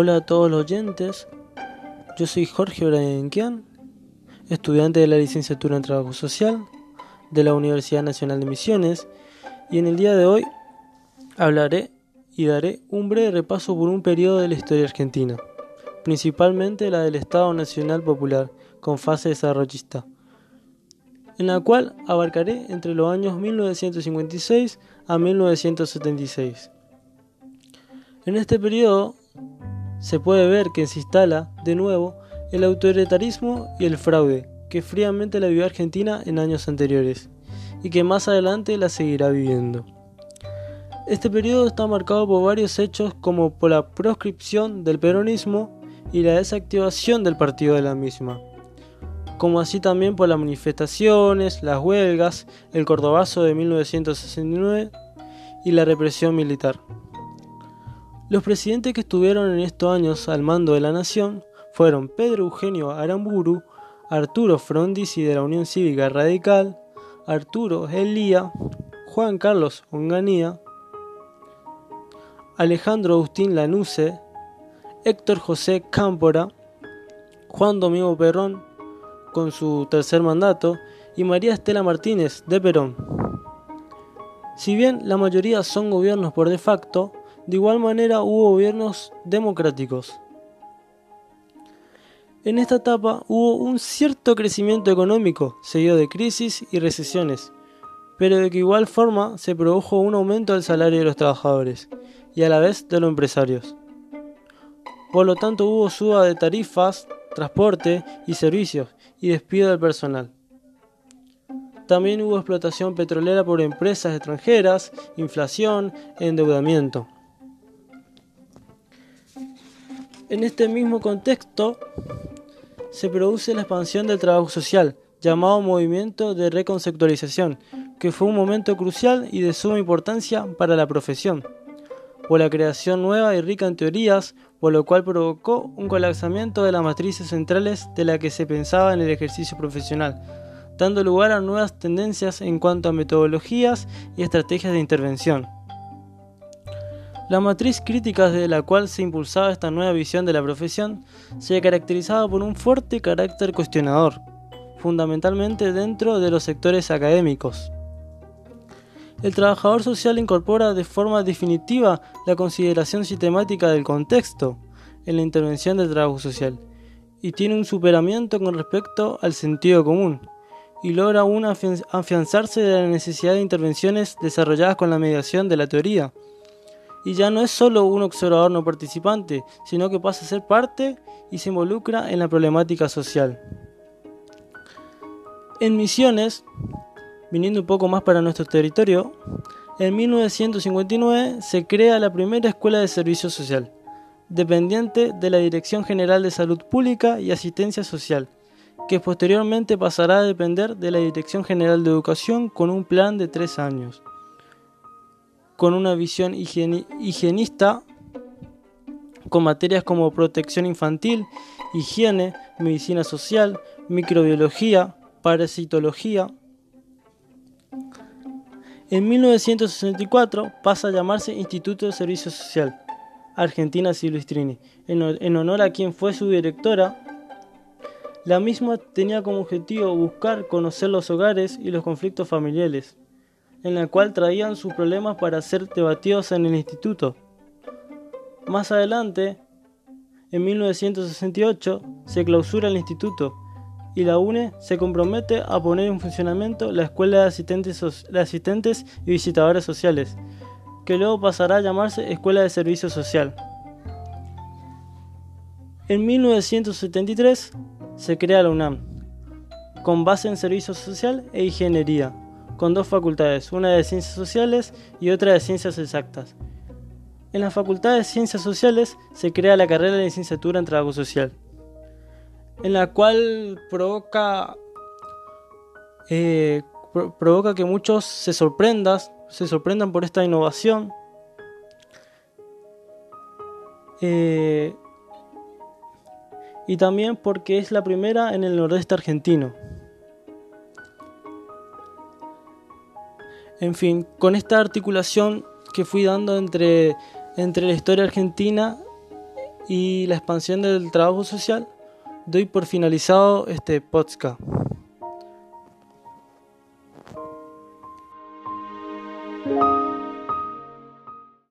Hola a todos los oyentes, yo soy Jorge Orenquian, estudiante de la licenciatura en Trabajo Social de la Universidad Nacional de Misiones y en el día de hoy hablaré y daré un breve repaso por un periodo de la historia argentina, principalmente la del Estado Nacional Popular con fase desarrollista, en la cual abarcaré entre los años 1956 a 1976. En este periodo se puede ver que se instala de nuevo el autoritarismo y el fraude que fríamente la vivió Argentina en años anteriores y que más adelante la seguirá viviendo. Este periodo está marcado por varios hechos como por la proscripción del peronismo y la desactivación del partido de la misma, como así también por las manifestaciones, las huelgas, el Cordobazo de 1969 y la represión militar. Los presidentes que estuvieron en estos años al mando de la nación fueron Pedro Eugenio Aramburu, Arturo Frondizi de la Unión Cívica Radical, Arturo Elía, Juan Carlos Onganía, Alejandro Agustín Lanusse, Héctor José Cámpora, Juan Domingo Perón con su tercer mandato y María Estela Martínez de Perón. Si bien la mayoría son gobiernos por de facto, de igual manera hubo gobiernos democráticos. En esta etapa hubo un cierto crecimiento económico, seguido de crisis y recesiones, pero de que igual forma se produjo un aumento del salario de los trabajadores y a la vez de los empresarios. Por lo tanto hubo suba de tarifas, transporte y servicios y despido del personal. También hubo explotación petrolera por empresas extranjeras, inflación, endeudamiento. En este mismo contexto se produce la expansión del trabajo social, llamado movimiento de reconceptualización, que fue un momento crucial y de suma importancia para la profesión, por la creación nueva y rica en teorías, por lo cual provocó un colapsamiento de las matrices centrales de la que se pensaba en el ejercicio profesional, dando lugar a nuevas tendencias en cuanto a metodologías y estrategias de intervención. La matriz crítica desde la cual se impulsaba esta nueva visión de la profesión se caracterizaba por un fuerte carácter cuestionador, fundamentalmente dentro de los sectores académicos. El trabajador social incorpora de forma definitiva la consideración sistemática del contexto en la intervención del trabajo social y tiene un superamiento con respecto al sentido común y logra un afianzarse de la necesidad de intervenciones desarrolladas con la mediación de la teoría y ya no es solo un observador no participante, sino que pasa a ser parte y se involucra en la problemática social. En Misiones, viniendo un poco más para nuestro territorio, en 1959 se crea la primera escuela de servicio social, dependiente de la Dirección General de Salud Pública y Asistencia Social, que posteriormente pasará a depender de la Dirección General de Educación con un plan de tres años con una visión higienista con materias como protección infantil, higiene, medicina social, microbiología, parasitología. En 1964 pasa a llamarse Instituto de Servicio Social, Argentina Silvestrini, en honor a quien fue su directora. La misma tenía como objetivo buscar conocer los hogares y los conflictos familiares en la cual traían sus problemas para ser debatidos en el instituto. Más adelante, en 1968, se clausura el instituto y la UNE se compromete a poner en funcionamiento la Escuela de Asistentes, y Visitadores Sociales, que luego pasará a llamarse Escuela de Servicio Social. En 1973 se crea la UNAM, con base en Servicio Social e Ingeniería con dos facultades, una de Ciencias Sociales y otra de Ciencias Exactas. En la Facultad de Ciencias Sociales se crea la carrera de licenciatura en Trabajo Social, en la cual provoca, eh, que muchos se sorprendan, se sorprendan por esta innovación. Eh, y también porque es la primera en el nordeste argentino. En fin, con esta articulación que fui dando entre, entre la historia argentina y la expansión del trabajo social, doy por finalizado este podcast.